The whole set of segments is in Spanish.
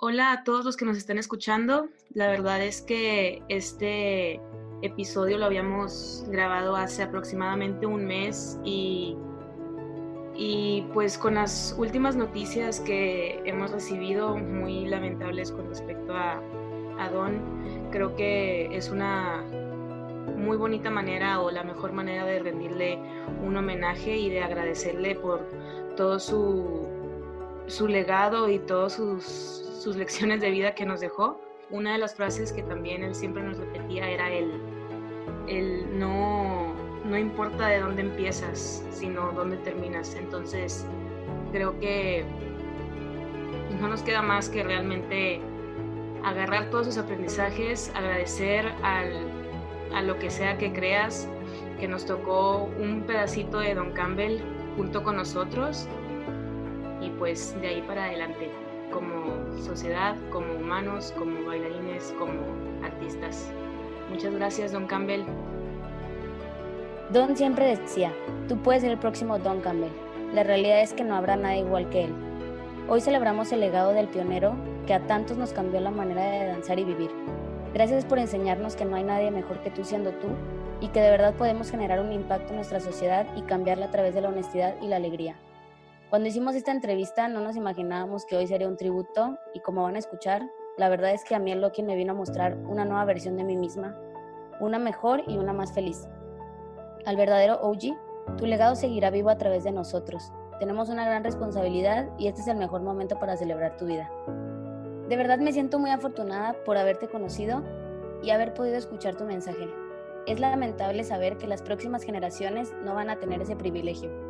Hola a todos los que nos están escuchando. La verdad es que este episodio lo habíamos grabado hace aproximadamente un mes y, y pues con las últimas noticias que hemos recibido muy lamentables con respecto a, a Don, creo que es una muy bonita manera o la mejor manera de rendirle un homenaje y de agradecerle por todo su, su legado y todas sus, sus lecciones de vida que nos dejó. Una de las frases que también él siempre nos repetía era el, el no, no importa de dónde empiezas, sino dónde terminas. Entonces, creo que no nos queda más que realmente agarrar todos sus aprendizajes, agradecer al, a lo que sea que creas, que nos tocó un pedacito de Don Campbell junto con nosotros y pues de ahí para adelante, como sociedad, como humanos, como bailarines, como artistas. Muchas gracias, Don Campbell. Don siempre decía, tú puedes ser el próximo Don Campbell. La realidad es que no habrá nada igual que él. Hoy celebramos el legado del pionero que a tantos nos cambió la manera de danzar y vivir. Gracias por enseñarnos que no hay nadie mejor que tú siendo tú y que de verdad podemos generar un impacto en nuestra sociedad y cambiarla a través de la honestidad y la alegría. Cuando hicimos esta entrevista no nos imaginábamos que hoy sería un tributo y como van a escuchar, la verdad es que a mí el Loki me vino a mostrar una nueva versión de mí misma, una mejor y una más feliz. Al verdadero OG, tu legado seguirá vivo a través de nosotros. Tenemos una gran responsabilidad y este es el mejor momento para celebrar tu vida. De verdad me siento muy afortunada por haberte conocido y haber podido escuchar tu mensaje. Es lamentable saber que las próximas generaciones no van a tener ese privilegio.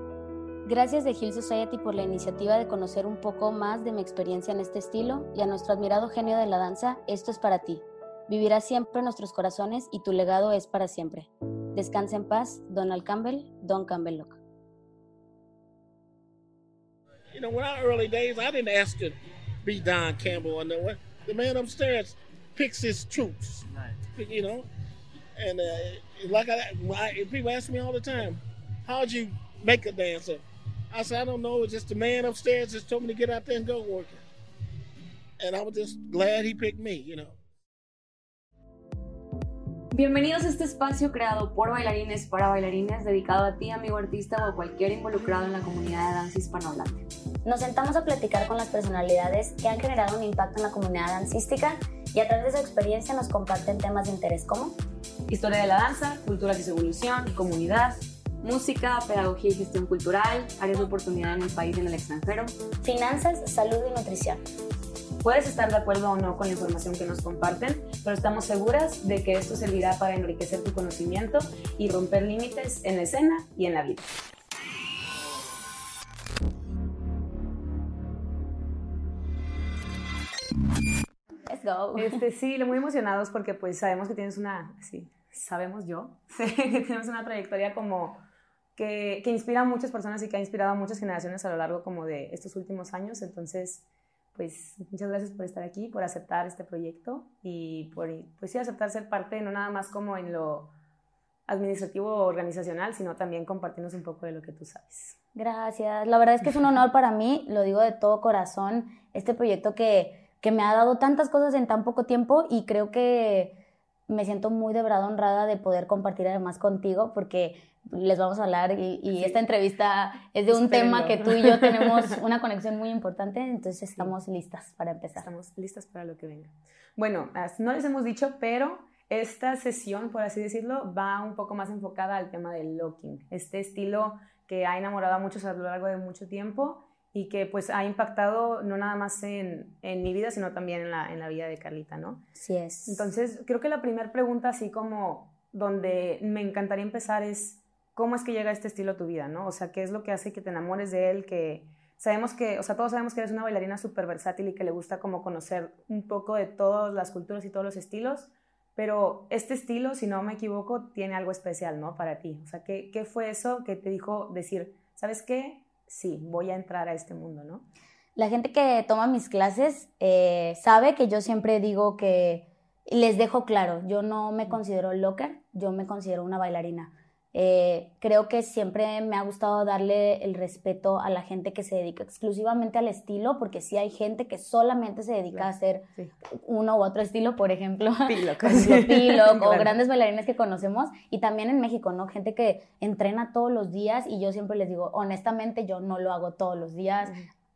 Gracias de Hill Society por la iniciativa de conocer un poco más de mi experiencia en este estilo y a nuestro admirado genio de la danza, esto es para ti. Vivirás siempre en nuestros corazones y tu legado es para siempre. Descansa en paz, Donald Campbell, Don Campbell Locke. You know, when our early days, I didn't ask to be Don Campbell. And the, the man upstairs picks his troops, you know. And uh, like I, I, people ask me all the time, how'd you make a dancer? I said, I don't know. It's just the man upstairs just told me to get out there and go working. And I was just glad he picked me, you know. Bienvenidos a este espacio creado por bailarines para bailarines, dedicado a ti, amigo artista o a cualquier involucrado en la comunidad de danza hispanohablante. Nos sentamos a platicar con las personalidades que han generado un impacto en la comunidad dancística y a través de su experiencia nos comparten temas de interés como historia de la danza, culturas y su evolución, comunidad, música, pedagogía y gestión cultural, áreas de oportunidad en el país y en el extranjero, finanzas, salud y nutrición. Puedes estar de acuerdo o no con la información que nos comparten, pero estamos seguras de que esto servirá para enriquecer tu conocimiento y romper límites en la escena y en la vida. Let's go. Este, sí, muy emocionados porque pues sabemos que tienes una, sí, sabemos yo, que tienes una trayectoria como que, que, inspira a muchas personas y que ha inspirado a muchas generaciones a lo largo como de estos últimos años. Entonces, pues muchas gracias por estar aquí, por aceptar este proyecto y por, pues sí, aceptar ser parte, no nada más como en lo administrativo o organizacional, sino también compartirnos un poco de lo que tú sabes. Gracias. La verdad es que es un honor para mí, lo digo de todo corazón, este proyecto que, que me ha dado tantas cosas en tan poco tiempo y creo que me siento muy de verdad honrada de poder compartir además contigo porque les vamos a hablar y, y sí. esta entrevista es de un Espérenlo. tema que tú y yo tenemos una conexión muy importante, entonces estamos sí. listas para empezar. Estamos listas para lo que venga. Bueno, no les hemos dicho, pero esta sesión, por así decirlo, va un poco más enfocada al tema del locking, este estilo que ha enamorado a muchos a lo largo de mucho tiempo y que pues ha impactado no nada más en, en mi vida, sino también en la, en la, vida de Carlita, ¿no? Sí es. Entonces, creo que la primera pregunta, así como donde me encantaría empezar es, ¿cómo es que llega este estilo a tu vida, no? O sea, ¿qué es lo que hace que te enamores de él? Que sabemos que, o sea, todos sabemos que eres una bailarina súper versátil y que le gusta como conocer un poco de todas las culturas y todos los estilos, pero este estilo, si no me equivoco, tiene algo especial, ¿no? Para ti. O sea, ¿qué, qué fue eso que te dijo decir, ¿sabes qué? Sí, voy a entrar a este mundo, ¿no? La gente que toma mis clases eh, sabe que yo siempre digo que les dejo claro, yo no me considero locker, yo me considero una bailarina. Eh, creo que siempre me ha gustado darle el respeto a la gente que se dedica exclusivamente al estilo, porque sí hay gente que solamente se dedica a hacer uno u otro estilo, por ejemplo, Pilo, o grandes bailarines que conocemos, y también en México, ¿no? Gente que entrena todos los días y yo siempre les digo, honestamente, yo no lo hago todos los días.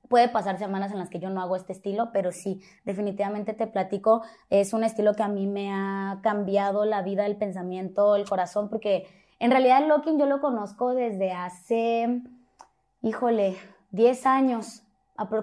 Puede pasar semanas en las que yo no hago este estilo, pero sí, definitivamente te platico, es un estilo que a mí me ha cambiado la vida, el pensamiento, el corazón, porque en realidad locking yo lo conozco desde hace, híjole, 10 años.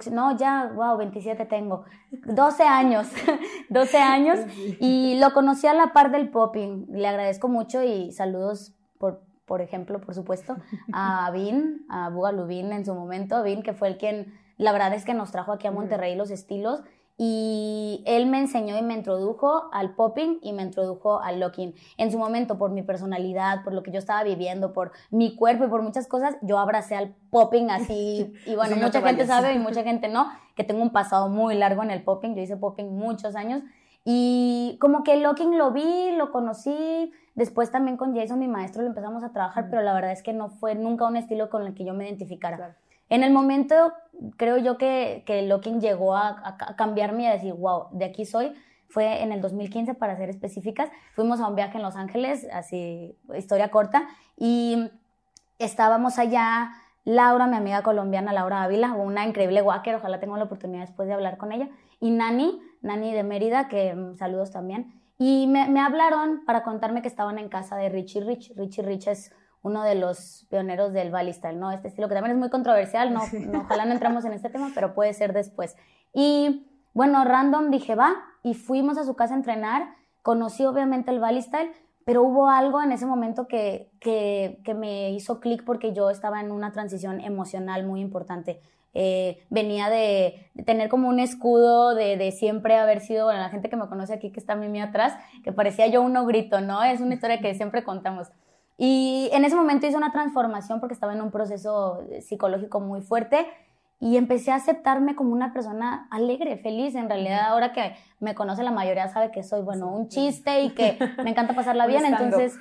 No, ya, wow, 27 tengo. 12 años, 12 años. Y lo conocí a la par del popping. Le agradezco mucho y saludos, por, por ejemplo, por supuesto, a Vin, a Bugalubin en su momento. Vin, que fue el quien, la verdad es que nos trajo aquí a Monterrey los estilos y él me enseñó y me introdujo al popping y me introdujo al locking. En su momento, por mi personalidad, por lo que yo estaba viviendo, por mi cuerpo y por muchas cosas, yo abracé al popping así. Y bueno, mucha gente sabe y mucha gente no, que tengo un pasado muy largo en el popping. Yo hice popping muchos años. Y como que el locking lo vi, lo conocí. Después también con Jason, mi maestro, lo empezamos a trabajar, pero la verdad es que no fue nunca un estilo con el que yo me identificara. En el momento, creo yo que, que Locking llegó a, cambiarme y a decir, wow, de aquí soy. Fue en el 2015, para ser específicas. Fuimos a un viaje en Los Ángeles, así, historia corta, y estábamos allá. Laura, mi amiga colombiana, Laura Ávila, una increíble walker, ojalá tenga la oportunidad después de hablar con ella, y Nani, Nani de Mérida, que mm, saludos también, y me, me, hablaron para contarme que estaban en casa de Richie Rich. Richie Rich es uno de los pioneros del Style, ¿no? Este estilo que también es muy controversial, no, ojalá no entramos en este tema, pero puede ser después. Y bueno, random dije, va, y fuimos a su casa a entrenar, conocí obviamente el Style, pero hubo algo en ese momento que, que, que me hizo clic porque yo estaba en una transición emocional muy importante. Eh, venía de, tener como un escudo de, de, siempre haber sido, bueno, la gente que me conoce aquí que está a mí atrás, que parecía yo un grito, ¿no? Es una historia que siempre contamos. Y en ese momento hice una transformación porque estaba en un proceso psicológico muy fuerte y empecé a aceptarme como una persona alegre, feliz. En realidad, ahora que me conoce la mayoría sabe que soy, bueno, un chiste y que me encanta pasarla bien. entonces,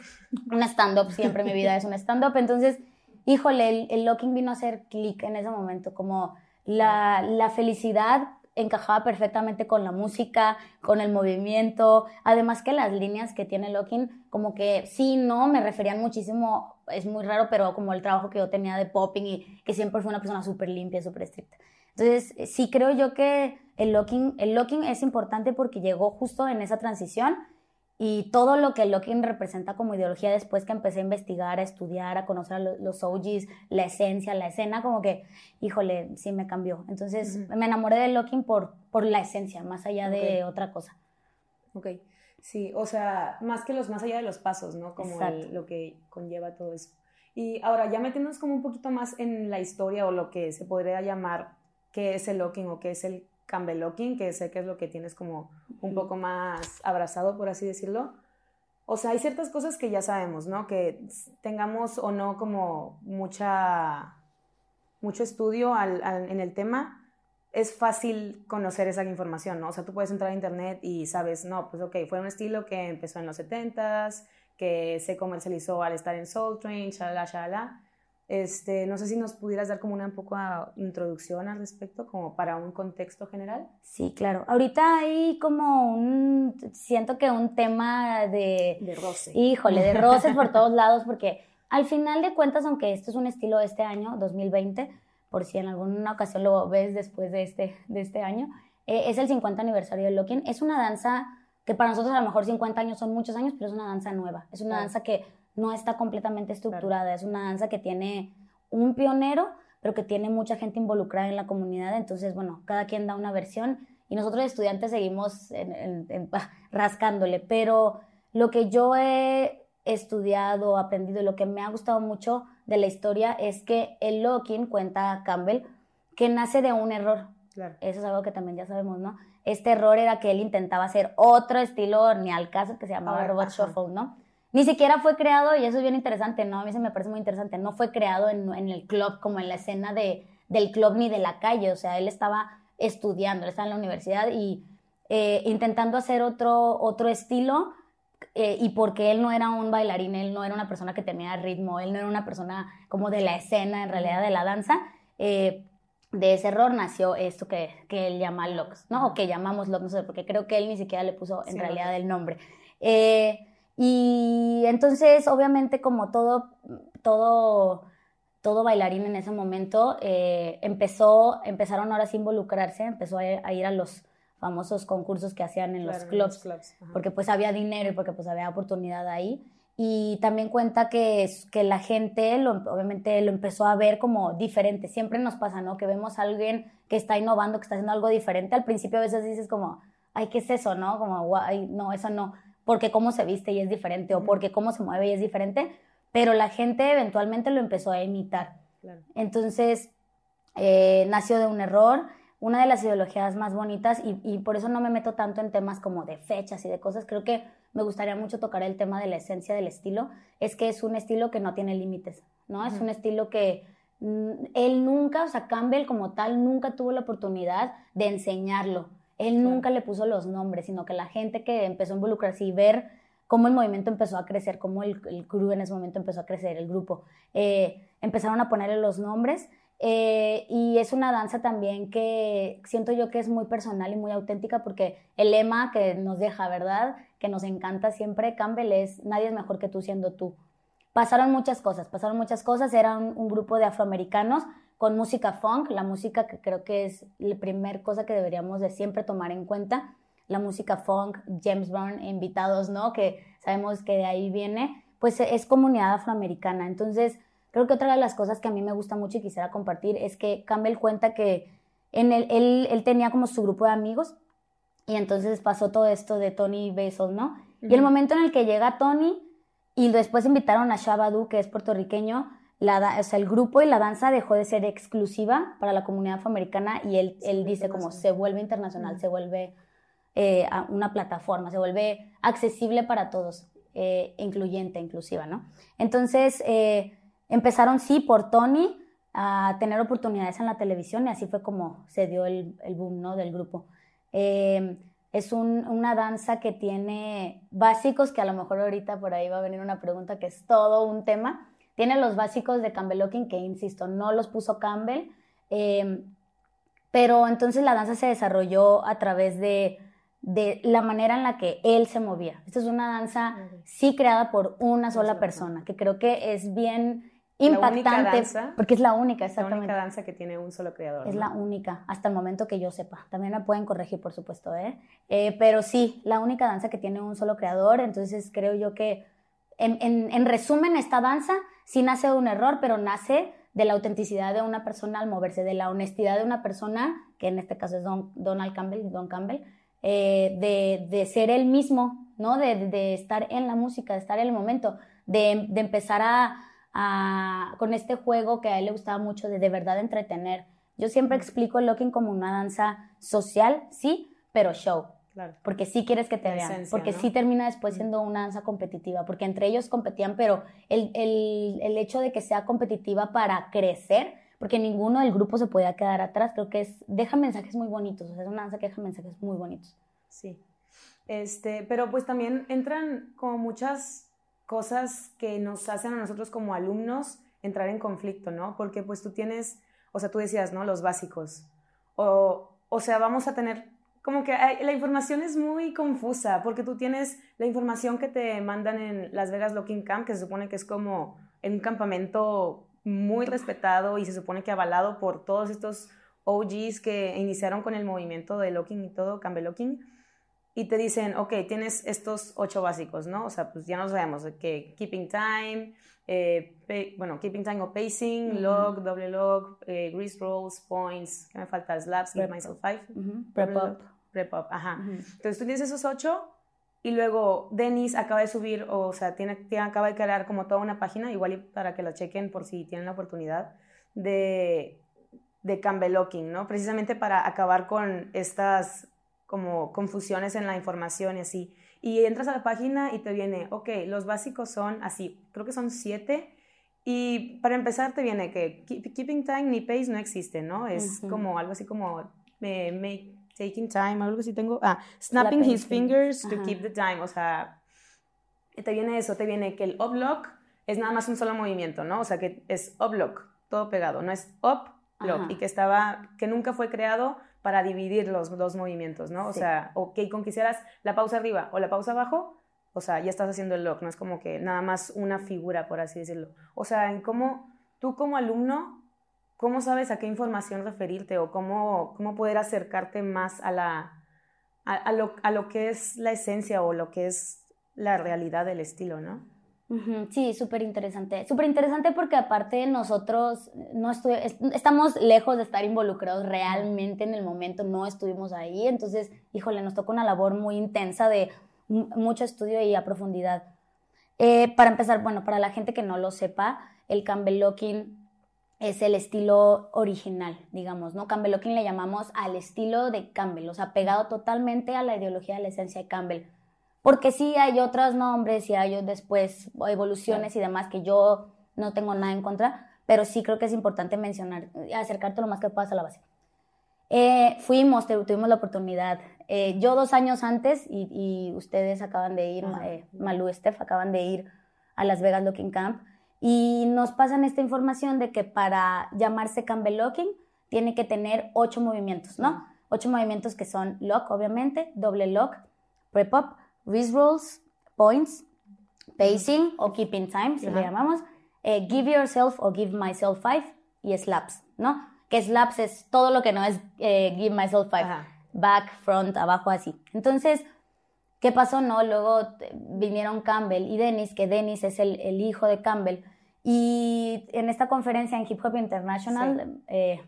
un stand-up, siempre mi vida es un stand-up. Entonces, híjole, el, el locking vino a hacer clic en ese momento, como la, la felicidad encajaba perfectamente con la música, con el movimiento, además que las líneas que tiene Locking, como que sí, no, me referían muchísimo, es muy raro, pero como el trabajo que yo tenía de popping y que siempre fue una persona súper limpia, súper estricta. Entonces, sí creo yo que el locking, el locking es importante porque llegó justo en esa transición y todo lo que Locking representa como ideología después que empecé a investigar, a estudiar, a conocer a los OGs, la esencia, la escena, como que, híjole, sí me cambió. Entonces me enamoré de Locking por, por la esencia, más allá de otra cosa. Ok, sí, o sea, más que los, más allá de los pasos, ¿no? Como lo que conlleva todo eso. Y ahora, ya metiéndonos como un poquito más en la historia o lo que se podría llamar qué es el Locking o qué es el Campbell Locking, que sé que es lo que tienes como un poco más abrazado, por así decirlo. O sea, hay ciertas cosas que ya sabemos, ¿no? Que tengamos o no como mucha, mucho estudio en el tema, es fácil conocer esa información, ¿no? O sea, tú puedes entrar a internet y sabes, no, pues ok, fue un estilo que empezó en los 70s, que se comercializó al estar en Soul Train, shalala, shalala. Este, no sé si nos pudieras dar como una un poco de introducción al respecto, como para un contexto general. Sí, claro. Ahorita hay como un, siento que un tema de... De roce. Híjole, de roces por todos lados, porque al final de cuentas, aunque esto es un estilo de este año, 2020, por si en alguna ocasión lo ves después de este, de este año, eh, es el 50 aniversario del Locking. Es una danza que para nosotros a lo mejor 50 años son muchos años, pero es una danza nueva. Es una danza que no está completamente estructurada. Es una danza que tiene un pionero, pero que tiene mucha gente involucrada en la comunidad. Entonces, bueno, cada quien da una versión y nosotros estudiantes seguimos rascándole. Pero lo que yo he estudiado, aprendido y lo que me ha gustado mucho de la historia es que el Locking cuenta Campbell que nace de un error. Eso es algo que también ya sabemos, ¿no? Este error era que él intentaba hacer otro estilo ni al caso que se llamaba Robot Shuffle, ¿no? Ni siquiera fue creado, y eso es bien interesante, ¿no? A mí se me parece muy interesante, no fue creado en, el club, como en la escena de, del club ni de la calle, o sea, él estaba estudiando, él estaba en la universidad y eh, intentando hacer otro, otro estilo eh, y porque él no era un bailarín, él no era una persona que tenía ritmo, él no era una persona como de la escena, en realidad de la danza, eh, de ese error nació esto que, que él llama LOX, ¿no? O que llamamos LOX, no sé, porque creo que él ni siquiera le puso en realidad el nombre. Eh, y entonces, obviamente, como todo, todo, todo bailarín en ese momento, eh, empezó, empezaron ahora a involucrarse, empezó a, ir a los famosos concursos que hacían en los clubs, porque pues había dinero y porque pues había oportunidad ahí y también cuenta que, que la gente lo, obviamente lo empezó a ver como diferente. Siempre nos pasa, ¿no? Que vemos a alguien que está innovando, que está haciendo algo diferente. Al principio a veces dices como, ay, ¿qué es eso, no? Como, ay, no, eso no. Porque cómo se viste y es diferente, o porque cómo se mueve y es diferente. Pero la gente eventualmente lo empezó a imitar. Entonces, eh, nació de un error una de las ideologías más bonitas y, y, por eso no me meto tanto en temas como de fechas y de cosas. Creo que me gustaría mucho tocar el tema de la esencia del estilo, es que es un estilo que no tiene límites, ¿no? Es un estilo que mm, él nunca, o sea, Campbell como tal, nunca tuvo la oportunidad de enseñarlo. Él nunca le puso los nombres, sino que la gente que empezó a involucrarse y ver cómo el movimiento empezó a crecer, cómo el, el crew en ese momento empezó a crecer, el grupo, eh, empezaron a ponerle los nombres eh, y es una danza también que siento yo que es muy personal y muy auténtica porque el lema que nos deja, ¿verdad? Que nos encanta siempre, Campbell, es nadie es mejor que tú siendo tú. Pasaron muchas cosas, pasaron muchas cosas, eran un, grupo de afroamericanos con música funk, la música que creo que es la primera cosa que deberíamos de siempre tomar en cuenta, la música funk, James Brown, invitados, ¿no? Que sabemos que de ahí viene, pues es comunidad afroamericana. Entonces, Creo que otra de las cosas que a mí me gusta mucho y quisiera compartir es que Campbell cuenta que en el, él, él tenía como su grupo de amigos y entonces pasó todo esto de Tony Besos, ¿no? Y el momento en el que llega Tony y después invitaron a Shabadu, que es puertorriqueño, la, o sea, el grupo y la danza dejó de ser exclusiva para la comunidad afroamericana y él, él dice como se vuelve internacional, se vuelve eh, una plataforma, se vuelve accesible para todos, eh, incluyente, inclusiva, ¿no? Entonces, eh, Empezaron, sí, por Tony a tener oportunidades en la televisión y así fue como se dio el, boom ¿no? del grupo. Em, es una danza que tiene básicos, que a lo mejor ahorita por ahí va a venir una pregunta que es todo un tema. Tiene los básicos de Campbell Locking, que insisto, no los puso Campbell, em, pero entonces la danza se desarrolló a través de, de, la manera en la que él se movía. Esta es una danza sí creada por una sola persona, que creo que es bien impactante. porque es la única, exactamente. La única danza que tiene un solo creador. Es la única, hasta el momento que yo sepa. También me pueden corregir, por supuesto, ¿eh? ¿eh? pero sí, la única danza que tiene un solo creador. Entonces creo yo que, en, en, resumen, esta danza sí nace de un error, pero nace de la autenticidad de una persona al moverse, de la honestidad de una persona, que en este caso es Don, Donald Campbell, Don Campbell, eh, de, de, ser él mismo, ¿no? De, de, estar en la música, de estar en el momento, de, de empezar a con este juego que a él le gustaba mucho de de verdad entretener. Yo siempre explico el locking como una danza social, sí, pero show. Porque sí quieres que te vean, porque sí termina después siendo una danza competitiva, porque entre ellos competían, pero el, el, el, hecho de que sea competitiva para crecer, porque ninguno del grupo se podía quedar atrás, creo que es, deja mensajes muy bonitos, o sea, es una danza que deja mensajes muy bonitos. Sí, este, pero pues también entran como muchas cosas que nos hacen a nosotros como alumnos entrar en conflicto, ¿no? Porque pues tú tienes, o sea, tú decías, ¿no? Los básicos. O, o sea, vamos a tener, como que la información es muy confusa, porque tú tienes la información que te mandan en Las Vegas Locking Camp, que se supone que es como en un campamento muy respetado y se supone que avalado por todos estos OGs que iniciaron con el movimiento de locking y todo, Campbell Locking y te dicen, ok, tienes estos ocho básicos, ¿no? O sea, pues ya nos sabemos que keeping time, eh, bueno, keeping time o pacing, log, doble log, eh, grease rolls, points, ¿qué me falta? Slaps, give myself five. Prep. Prep up, ajá. Entonces tú tienes esos ocho y luego Denis acaba de subir, o sea, tiene, tiene, acaba de crear como toda una página, igual para que la chequen por si tienen la oportunidad, de, de Campbell Locking, ¿no? Precisamente para acabar con estas como confusiones en la información y así. Y entras a la página y te viene, ok, los básicos son así, creo que son siete. Y para empezar te viene que keeping time ni pace no existe, ¿no? Es como algo así como make, taking time, algo así tengo. Ah, snapping his fingers to keep the time, o sea, te viene eso, te viene que el up lock es nada más un solo movimiento, ¿no? O sea, que es up lock, todo pegado, no es up lock, y que estaba, que nunca fue creado para dividir los dos movimientos, ¿no? O sea, o que con que hicieras la pausa arriba o la pausa abajo, o sea, ya estás haciendo el lock, no es como que nada más una figura, por así decirlo. O sea, en cómo tú como alumno, ¿cómo sabes a qué información referirte o cómo, cómo poder acercarte más a, la, a, lo, a lo que es la esencia o lo que es la realidad del estilo, ¿no? Sí, súper interesante. Súper interesante porque aparte nosotros no estamos lejos de estar involucrados realmente en el momento, no estuvimos ahí, entonces, híjole, nos tocó una labor muy intensa de mucho estudio y a profundidad. Eh, para empezar, bueno, para la gente que no lo sepa, el Campbell Locking es el estilo original, digamos, ¿no? Campbell Locking le llamamos al estilo de Campbell, o sea, pegado totalmente a la ideología de la esencia de Campbell. Porque sí hay otros nombres y hay después evoluciones y demás que yo no tengo nada en contra, pero sí creo que es importante mencionar, acercarte lo más que puedas a la base. Eh, fuimos, tuvimos la oportunidad. Eh, yo dos años antes, y, ustedes acaban de ir, eh, Malu, Steph, acaban de ir a Las Vegas Locking Camp, y nos pasan esta información de que para llamarse Campbell Locking tiene que tener ocho movimientos, ¿no? Ocho movimientos que son lock, obviamente, doble lock, prep-up, wrist rolls, points, pacing o keeping time, si le llamamos, give yourself o give myself five y slaps, ¿no? que slaps es todo lo que no es eh, give myself five. Back, front, abajo, así. Entonces, ¿qué pasó? No, luego eh, vinieron Campbell y Dennis, que Dennis es el, el hijo de Campbell. Y en esta conferencia en Hip Hop International, eh,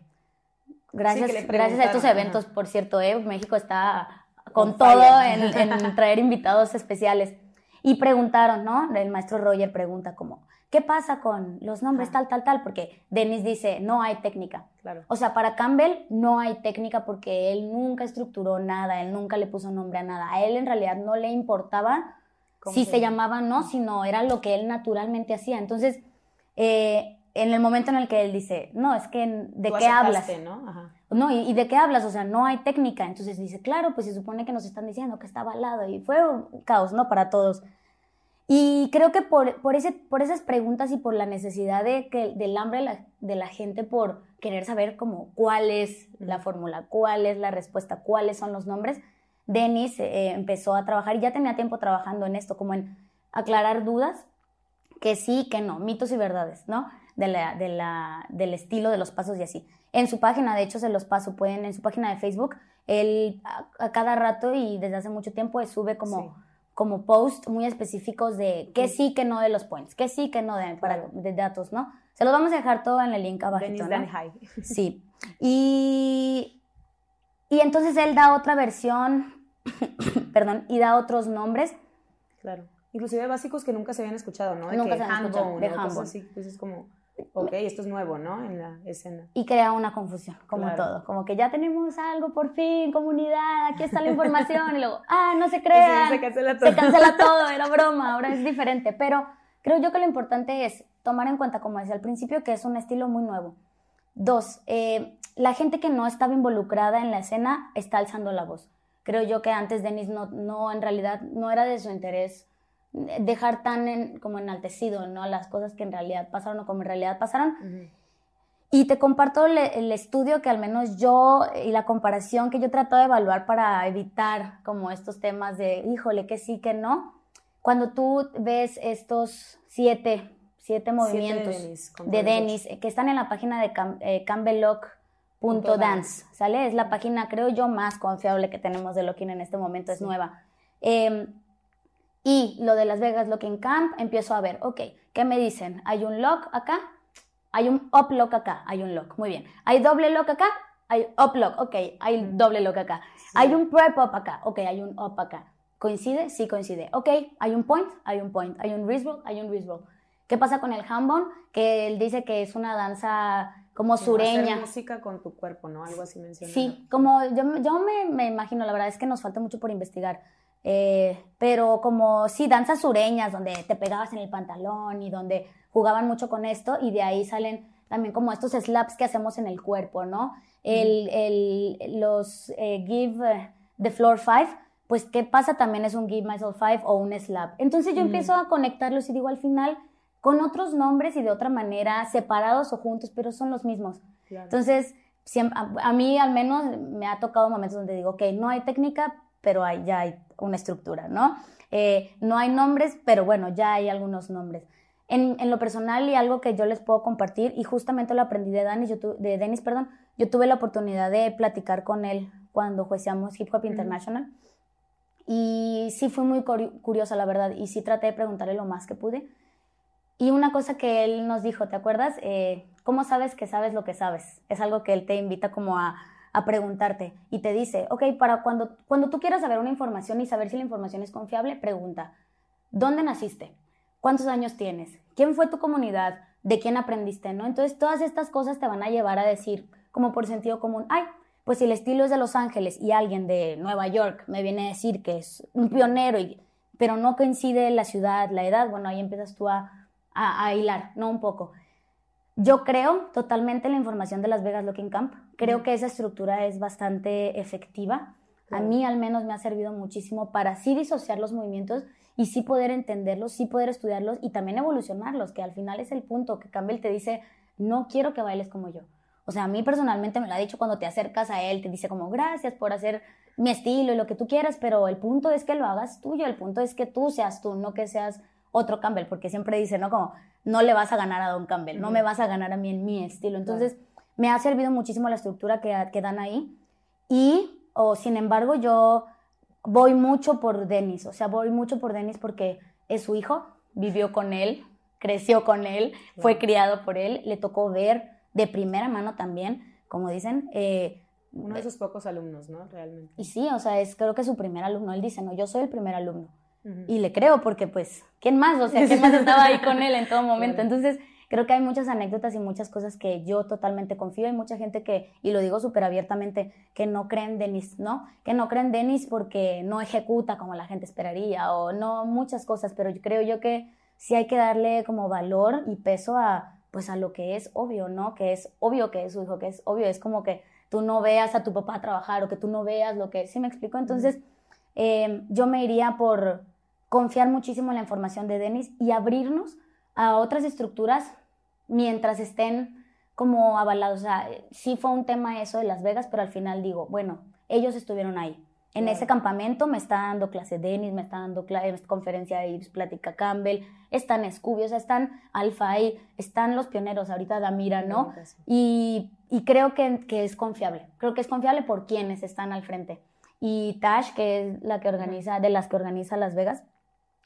gracias, gracias a estos eventos, por cierto, México está con todo en, en traer invitados especiales. Y preguntaron, ¿no? El maestro Roger pregunta como, ¿Qué pasa con los nombres tal, tal, tal? Porque Dennis dice, no hay técnica. Claro. O sea, para Campbell no hay técnica porque él nunca estructuró nada, él nunca le puso nombre a nada. A él en realidad no le importaba si se, llamaba o no, sino era lo que él naturalmente hacía. Entonces, eh, en el momento en el que él dice, no, es que, ¿de qué hablas? ¿no? Ajá. No, ¿y, de qué hablas? O sea, no hay técnica. Entonces dice, claro, pues se supone que nos están diciendo que está avalado. Y fue un caos, ¿no? Para todos. Y creo que por, por, ese, por esas preguntas y por la necesidad de que, del hambre de la, gente por querer saber como cuál es la fórmula, cuál es la respuesta, cuáles son los nombres, Denis eh, empezó a trabajar y ya tenía tiempo trabajando en esto, como en aclarar dudas, que sí, que no, mitos y verdades, ¿no? De la, de la, del estilo de los pasos y así. En su página, de hecho, se los paso, pueden, en su página de Facebook, él a, cada rato y desde hace mucho tiempo sube como como post muy específicos de qué sí, qué no de los points, qué sí, qué no de, para, de datos, ¿no? Se los vamos a dejar todo en el link abajo. ¿no? Sí. Y, y entonces él da otra versión, perdón, y da otros nombres. Claro. Inclusive básicos que nunca se habían escuchado, ¿no? nunca se habían escuchado. De Así, pues es como ok, esto es nuevo, ¿no? En la escena. Y crea una confusión, como todo. Como que ya tenemos algo por fin, comunidad, aquí está la información. y luego, ah, no se crea. se cancela todo. Se cancela todo, era broma, ahora es diferente. Pero creo yo que lo importante es tomar en cuenta, como decía al principio, que es un estilo muy nuevo. Dos, eh, la gente que no estaba involucrada en la escena está alzando la voz. Creo yo que antes Denis no, no en realidad, no era de su interés dejar tan como enaltecido, ¿no? Las cosas que en realidad pasaron o como en realidad pasaron. Y te comparto el, estudio que al menos yo y la comparación que yo trato de evaluar para evitar como estos temas de, híjole, que sí, que no. Cuando tú ves estos siete, siete movimientos de Dennis, que están en la página de eh, campbellock.dance, ¿sale? Es la página, creo yo, más confiable que tenemos de Locking en este momento, es nueva. Eh, y lo de Las Vegas Locking Camp, empiezo a ver, ok, ¿qué me dicen? ¿Hay un lock acá? Hay un up lock acá, hay un lock, muy bien. ¿Hay doble lock acá? Hay up lock, ok, hay doble lock acá. ¿Hay un prep up acá? Ok, hay un up acá. ¿Coincide? Sí coincide. Ok, hay un point, hay un point. Hay un wrist roll, hay un wrist roll. ¿Qué pasa con el handbone? Que él dice que es una danza como sureña. Hacer música con tu cuerpo, ¿no? Algo así menciona. Sí, como yo, yo me, me imagino, la verdad es que nos falta mucho por investigar eh, pero como sí, danzas sureñas, donde te pegabas en el pantalón y donde jugaban mucho con esto, y de ahí salen también como estos slaps que hacemos en el cuerpo, ¿no? El, el, los eh, Give the Floor Five, pues qué pasa también es un Give Myself Five o un Slap. Entonces yo empiezo a conectarlos y digo al final con otros nombres y de otra manera, separados o juntos, pero son los mismos. Entonces, a, mí al menos me ha tocado momentos donde digo, ok, no hay técnica, pero hay, ya hay una estructura, ¿no? Eh, no hay nombres, pero bueno, ya hay algunos nombres. En, en, lo personal y algo que yo les puedo compartir, y justamente lo aprendí de, Dennis, yo de Dennis, perdón, yo tuve la oportunidad de platicar con él cuando juiciamos Hip Hop International. Y sí fui muy curiosa, la verdad, y sí traté de preguntarle lo más que pude. Y una cosa que él nos dijo, ¿te acuerdas? Eh, ¿Cómo sabes que sabes lo que sabes? Es algo que él te invita como a, a preguntarte y te dice, ok, para cuando, cuando tú quieras saber una información y saber si la información es confiable, pregunta, ¿dónde naciste? ¿Cuántos años tienes? ¿Quién fue tu comunidad? ¿De quién aprendiste? ¿no? Entonces todas estas cosas te van a llevar a decir, como por sentido común, ay, pues si el estilo es de Los Ángeles y alguien de Nueva York me viene a decir que es un pionero, y, pero no coincide la ciudad, la edad, bueno, ahí empiezas tú a, a, hilar, ¿no? Un poco. Yo creo totalmente en la información de Las Vegas Looking Camp. Creo que esa estructura es bastante efectiva. A mí al menos me ha servido muchísimo para sí disociar los movimientos y sí poder entenderlos, sí poder estudiarlos y también evolucionarlos, que al final es el punto que Campbell te dice, no quiero que bailes como yo. O sea, a mí personalmente me lo ha dicho cuando te acercas a él, te dice como gracias por hacer mi estilo y lo que tú quieras, pero el punto es que lo hagas tuyo, el punto es que tú seas tú, no que seas otro Campbell, porque siempre dice, ¿no? Como, no le vas a ganar a Don Campbell, no me vas a ganar a mí en mi estilo. Entonces, me ha servido muchísimo la estructura que, que dan ahí. Y, o sin embargo, yo voy mucho por Dennis, o sea, voy mucho por Dennis porque es su hijo, vivió con él, creció con él, fue criado por él, le tocó ver de primera mano también, como dicen. Eh, Uno de sus pocos alumnos, ¿no? Realmente. Y sí, o sea, es creo que su primer alumno. Él dice, no, yo soy el primer alumno. Y le creo porque, pues, ¿quién más? O sea, ¿quién más estaba ahí con él en todo momento? Entonces, creo que hay muchas anécdotas y muchas cosas que yo totalmente confío. Hay mucha gente que, y lo digo súper abiertamente, que no creen Denis, ¿no? Que no creen Denis porque no ejecuta como la gente esperaría o no muchas cosas, pero creo yo que sí hay que darle como valor y peso a pues a lo que es obvio, ¿no? Que es obvio que es su hijo, que es obvio, es como que tú no veas a tu papá trabajar o que tú no veas lo que, ¿sí me explico? Entonces, eh, yo me iría por confiar muchísimo en la información de Denis y abrirnos a otras estructuras mientras estén como avalados. O sea, sí fue un tema eso de Las Vegas, pero al final digo, bueno, ellos estuvieron ahí. En ese campamento me está dando clase Denis, me está dando conferencia de Ives, plática Campbell, están Scooby, o sea, están Alfa ahí, están los pioneros, ahorita Damira, ¿no? Y, y creo que, que, es confiable, creo que es confiable por quienes están al frente. Y Tash, que es la que organiza, de las que organiza Las Vegas,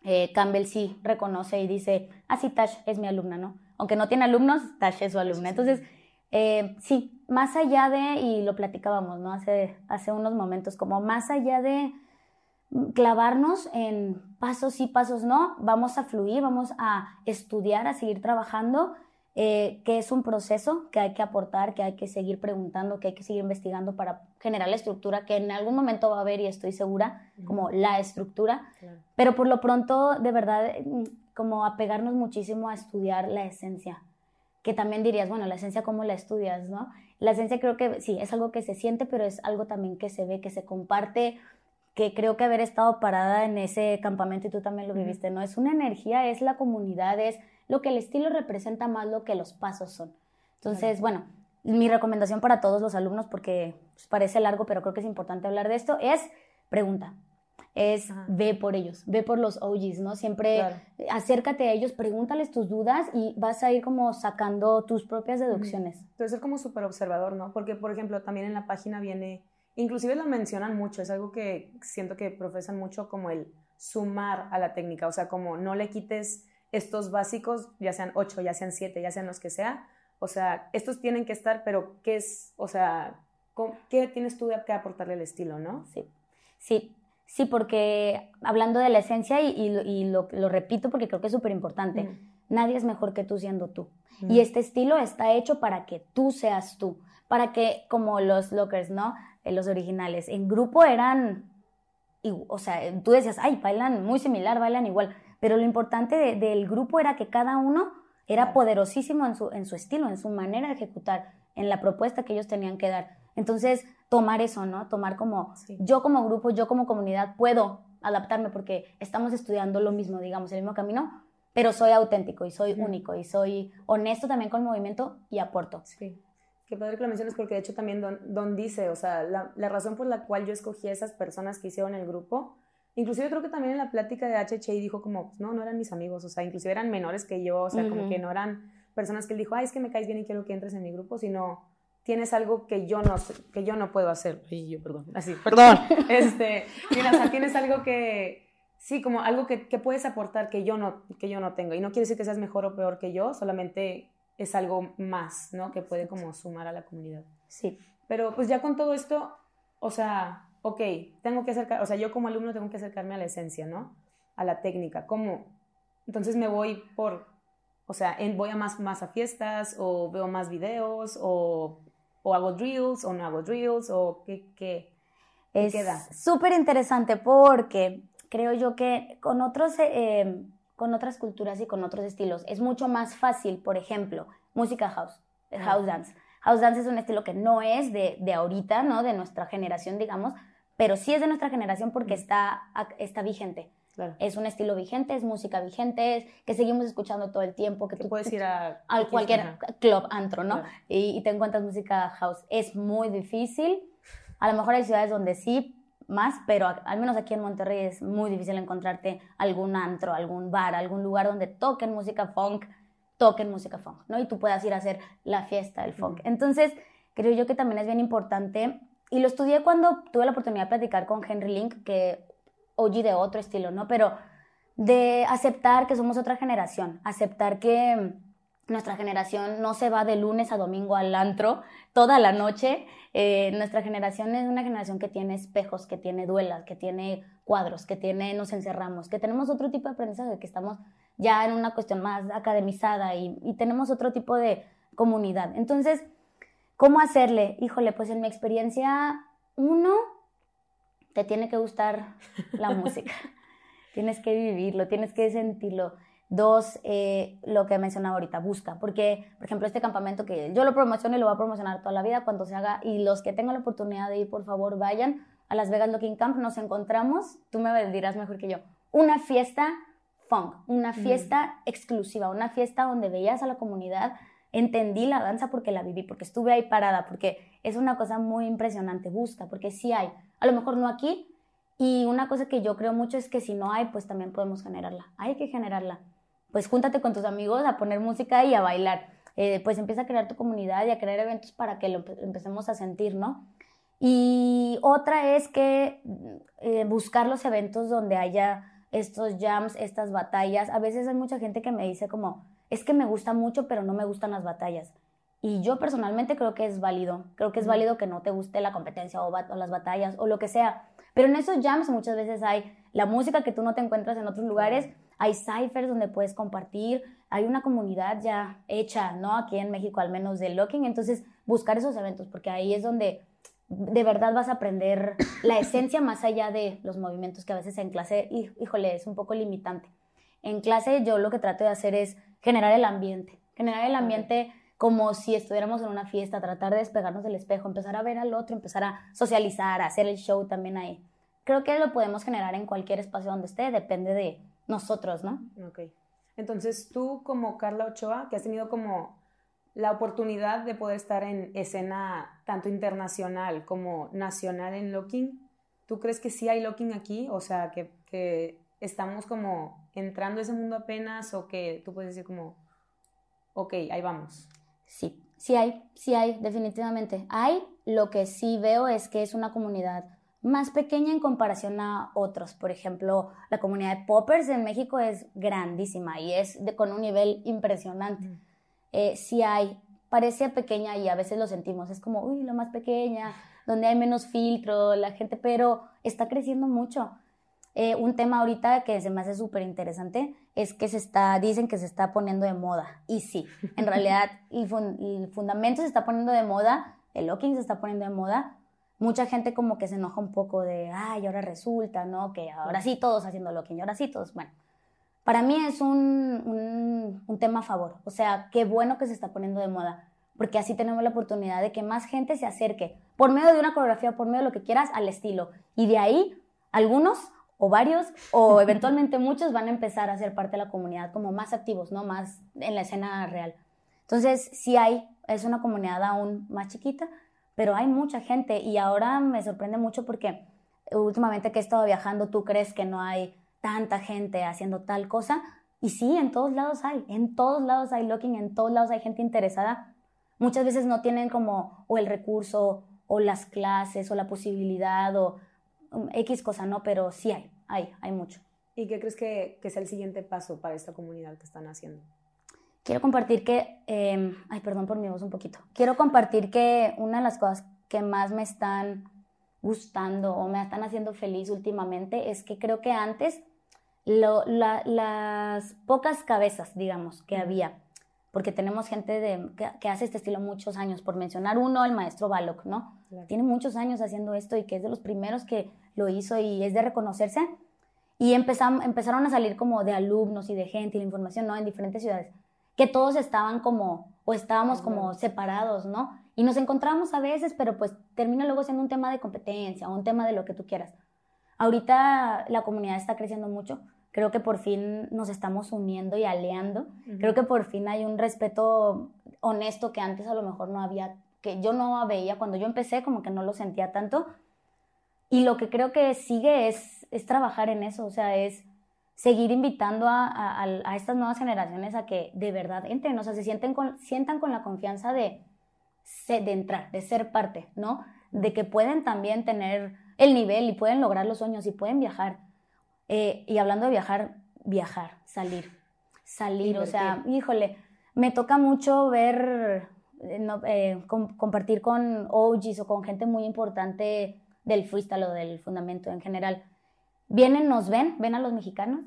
eh, Campbell sí reconoce y dice, ah, sí, Tash es mi alumna, ¿no? Aunque no tiene alumnos, Tash es su alumna. Entonces, eh, sí, más allá de, y lo platicábamos, ¿no? Hace, hace unos momentos, como más allá de clavarnos en pasos sí, pasos no, vamos a fluir, vamos a estudiar, a seguir trabajando, eh, que es un proceso que hay que aportar, que hay que seguir preguntando, que hay que seguir investigando para generar la estructura que en algún momento va a haber y estoy segura, como la estructura, pero por lo pronto, de verdad, como apegarnos muchísimo a estudiar la esencia, que también dirías, bueno, la esencia, ¿cómo la estudias, no? La esencia creo que sí, es algo que se siente, pero es algo también que se ve, que se comparte, que creo que haber estado parada en ese campamento y tú también lo viviste, ¿no? Es una energía, es la comunidad, es lo que el estilo representa más lo que los pasos son. Entonces, bueno, mi recomendación para todos los alumnos, porque pues, parece largo, pero creo que es importante hablar de esto, es pregunta es ve por ellos, ve por los OGs, ¿no? Siempre acércate a ellos, pregúntales tus dudas y vas a ir como sacando tus propias deducciones. Entonces ser como súper observador, ¿no? Porque, por ejemplo, también en la página viene, inclusive lo mencionan mucho, es algo que siento que profesan mucho como el sumar a la técnica, o sea, como no le quites estos básicos, ya sean ocho, ya sean siete, ya sean los que sea, o sea, estos tienen que estar, pero ¿qué es, o sea, qué tienes tú que aportarle al estilo, no? Sí, sí, Sí, porque hablando de la esencia, y, lo, repito porque creo que es súper importante, nadie es mejor que tú siendo tú. Y este estilo está hecho para que tú seas tú, para que como los lockers, ¿no? Eh, los originales, en grupo eran, o sea, tú decías, ay, bailan muy similar, bailan igual, pero lo importante del grupo era que cada uno era poderosísimo en su, en su estilo, en su manera de ejecutar, en la propuesta que ellos tenían que dar. Entonces, tomar eso, ¿no? Tomar como yo como grupo, yo como comunidad puedo adaptarme porque estamos estudiando lo mismo, digamos, el mismo camino, pero soy auténtico y soy único y soy honesto también con el movimiento y aporto. Sí. Qué padre que lo menciones porque de hecho también Don, dice, o sea, la, la, razón por la cual yo escogí a esas personas que hicieron el grupo, inclusive creo que también en la plática de HHI dijo como, no, no eran mis amigos, o sea, inclusive eran menores que yo, o sea, como que no eran personas que él dijo, ay, es que me caes bien y quiero que entres en mi grupo, sino tienes algo que yo no, que yo no puedo hacer. Y yo, perdón, así, perdón. este, tienes, tienes algo que, sí, como algo que, que, puedes aportar que yo, no, que yo no tengo. Y no quiere decir que seas mejor o peor que yo, solamente es algo más, ¿no? Que puede como sumar a la comunidad. Sí. Pero pues ya con todo esto, o sea, ok, tengo que acercar, o sea, yo como alumno tengo que acercarme a la esencia, ¿no? A la técnica. ¿Cómo? Entonces me voy por, o sea, voy a más, más a fiestas o veo más videos o, o hago drills o no hago drills o qué, qué, es Súper interesante porque creo yo que con otros... Eh, con otras culturas y con otros estilos. Es mucho más fácil, por ejemplo, música house, house dance. House dance es un estilo que no es de, de ahorita, ¿no? De nuestra generación, digamos, pero sí es de nuestra generación porque está, está vigente. Es un estilo vigente, es música vigente, es que seguimos escuchando todo el tiempo. Que, tú puedes ir a, cualquier club, antro, ¿no? Y, y, te encuentras música house. Es muy difícil. A lo mejor hay ciudades donde sí, más, pero al menos aquí en Monterrey es muy difícil encontrarte algún antro, algún bar, algún lugar donde toquen música funk, toquen música funk, ¿no? Y tú puedas ir a hacer la fiesta del funk. Entonces, creo yo que también es bien importante, y lo estudié cuando tuve la oportunidad de platicar con Henry Link, que oye de otro estilo, ¿no? Pero de aceptar que somos otra generación, aceptar que nuestra generación no se va de lunes a domingo al antro toda la noche. Eh, nuestra generación es una generación que tiene espejos, que tiene duelas, que tiene cuadros, que tiene nos encerramos, que tenemos otro tipo de aprendizaje, que estamos ya en una cuestión más academizada y, y tenemos otro tipo de comunidad. Entonces, ¿cómo hacerle? Híjole, pues en mi experiencia, uno, te tiene que gustar la música, tienes que vivirlo, tienes que sentirlo. Dos, eh, lo que mencionaba ahorita, busca, porque, por ejemplo, este campamento que yo lo promociono y lo voy a promocionar toda la vida cuando se haga, y los que tengan la oportunidad de ir, por favor, vayan a Las Vegas Looking Camp, nos encontramos, tú me dirás mejor que yo, una fiesta funk, una fiesta exclusiva, una fiesta donde veías a la comunidad, entendí la danza porque la viví, porque estuve ahí parada, porque es una cosa muy impresionante, busca, porque sí hay, a lo mejor no aquí, y una cosa que yo creo mucho es que si no hay, pues también podemos generarla, hay que generarla pues júntate con tus amigos a poner música y a bailar. Eh, pues empieza a crear tu comunidad y a crear eventos para que lo empecemos a sentir, ¿no? Y otra es que eh, buscar los eventos donde haya estos jams, estas batallas. A veces hay mucha gente que me dice como, es que me gusta mucho, pero no me gustan las batallas. Y yo personalmente creo que es válido. Creo que es válido que no te guste la competencia o, o, las batallas o lo que sea. Pero en esos jams muchas veces hay la música que tú no te encuentras en otros lugares hay ciphers donde puedes compartir, hay una comunidad ya hecha, ¿no? Aquí en México al menos de Locking, entonces buscar esos eventos, porque ahí es donde de verdad vas a aprender la esencia más allá de los movimientos que a veces en clase, híjole, es un poco limitante. En clase yo lo que trato de hacer es generar el ambiente, generar el ambiente como si estuviéramos en una fiesta, tratar de despegarnos del espejo, empezar a ver al otro, empezar a socializar, a hacer el show también ahí. Creo que lo podemos generar en cualquier espacio donde esté, depende de, nosotros, ¿no? Ok. Entonces tú como Carla Ochoa, que has tenido como la oportunidad de poder estar en escena tanto internacional como nacional en Locking, ¿tú crees que sí hay Locking aquí? O sea, que, que estamos como entrando a ese mundo apenas o que tú puedes decir como, ok, ahí vamos. Sí, sí hay, sí hay, definitivamente. Hay, lo que sí veo es que es una comunidad más pequeña en comparación a otros. Por ejemplo, la comunidad de poppers en México es grandísima y es de, con un nivel impresionante. Eh, si hay, parece pequeña y a veces lo sentimos, es como, uy, lo más pequeña, donde hay menos filtro, la gente, pero está creciendo mucho. Eh, un tema ahorita que se me hace súper interesante es que se está, dicen que se está poniendo de moda. Y sí, en realidad el, el fundamento se está poniendo de moda, el locking se está poniendo de moda, mucha gente como que se enoja un poco de, ay, ahora resulta, ¿no? Que ahora sí todos haciendo lo que ahora sí todos, bueno. Para mí es un, un, tema a favor, o sea, qué bueno que se está poniendo de moda, porque así tenemos la oportunidad de que más gente se acerque por medio de una coreografía, por medio de lo que quieras, al estilo. Y de ahí, algunos o varios o eventualmente muchos van a empezar a ser parte de la comunidad como más activos, ¿no? Más en la escena real. Entonces, sí hay, es una comunidad aún más chiquita, pero hay mucha gente y ahora me sorprende mucho porque últimamente que he estado viajando, tú crees que no hay tanta gente haciendo tal cosa y sí, en todos lados hay, en todos lados hay looking, en todos lados hay gente interesada. Muchas veces no tienen como o el recurso o las clases o la posibilidad o X cosa, no, pero sí hay, hay, hay mucho. ¿Y qué crees que, que es el siguiente paso para esta comunidad que están haciendo? Quiero compartir que, em, ay, perdón por mi voz un poquito. Quiero compartir que una de las cosas que más me están gustando o me están haciendo feliz últimamente es que creo que antes las pocas cabezas, digamos, que había, porque tenemos gente de, que, hace este estilo muchos años, por mencionar uno, el maestro Balok, ¿no? Tiene muchos años haciendo esto y que es de los primeros que lo hizo y es de reconocerse. Y empezaron, empezaron a salir como de alumnos y de gente y la información, ¿no? En diferentes ciudades que todos estaban como, o estábamos como separados, ¿no? Y nos encontramos a veces, pero pues termina luego siendo un tema de competencia o un tema de lo que tú quieras. Ahorita la comunidad está creciendo mucho. Creo que por fin nos estamos uniendo y aliando. Creo que por fin hay un respeto honesto que antes a lo mejor no había, que yo no veía cuando yo empecé, como que no lo sentía tanto. Y lo que creo que sigue es, es trabajar en eso, o sea, es seguir invitando a, a, estas nuevas generaciones a que de verdad entren, o sea, se sienten con, sientan con la confianza de, de entrar, de ser parte, ¿no? De que pueden también tener el nivel y pueden lograr los sueños y pueden viajar. Eh, y hablando de viajar, viajar, salir, salir, o sea, híjole, me toca mucho ver, eh, eh, compartir con OGs o con gente muy importante del freestyle o del fundamento en general vienen, nos ven, ven a los mexicanos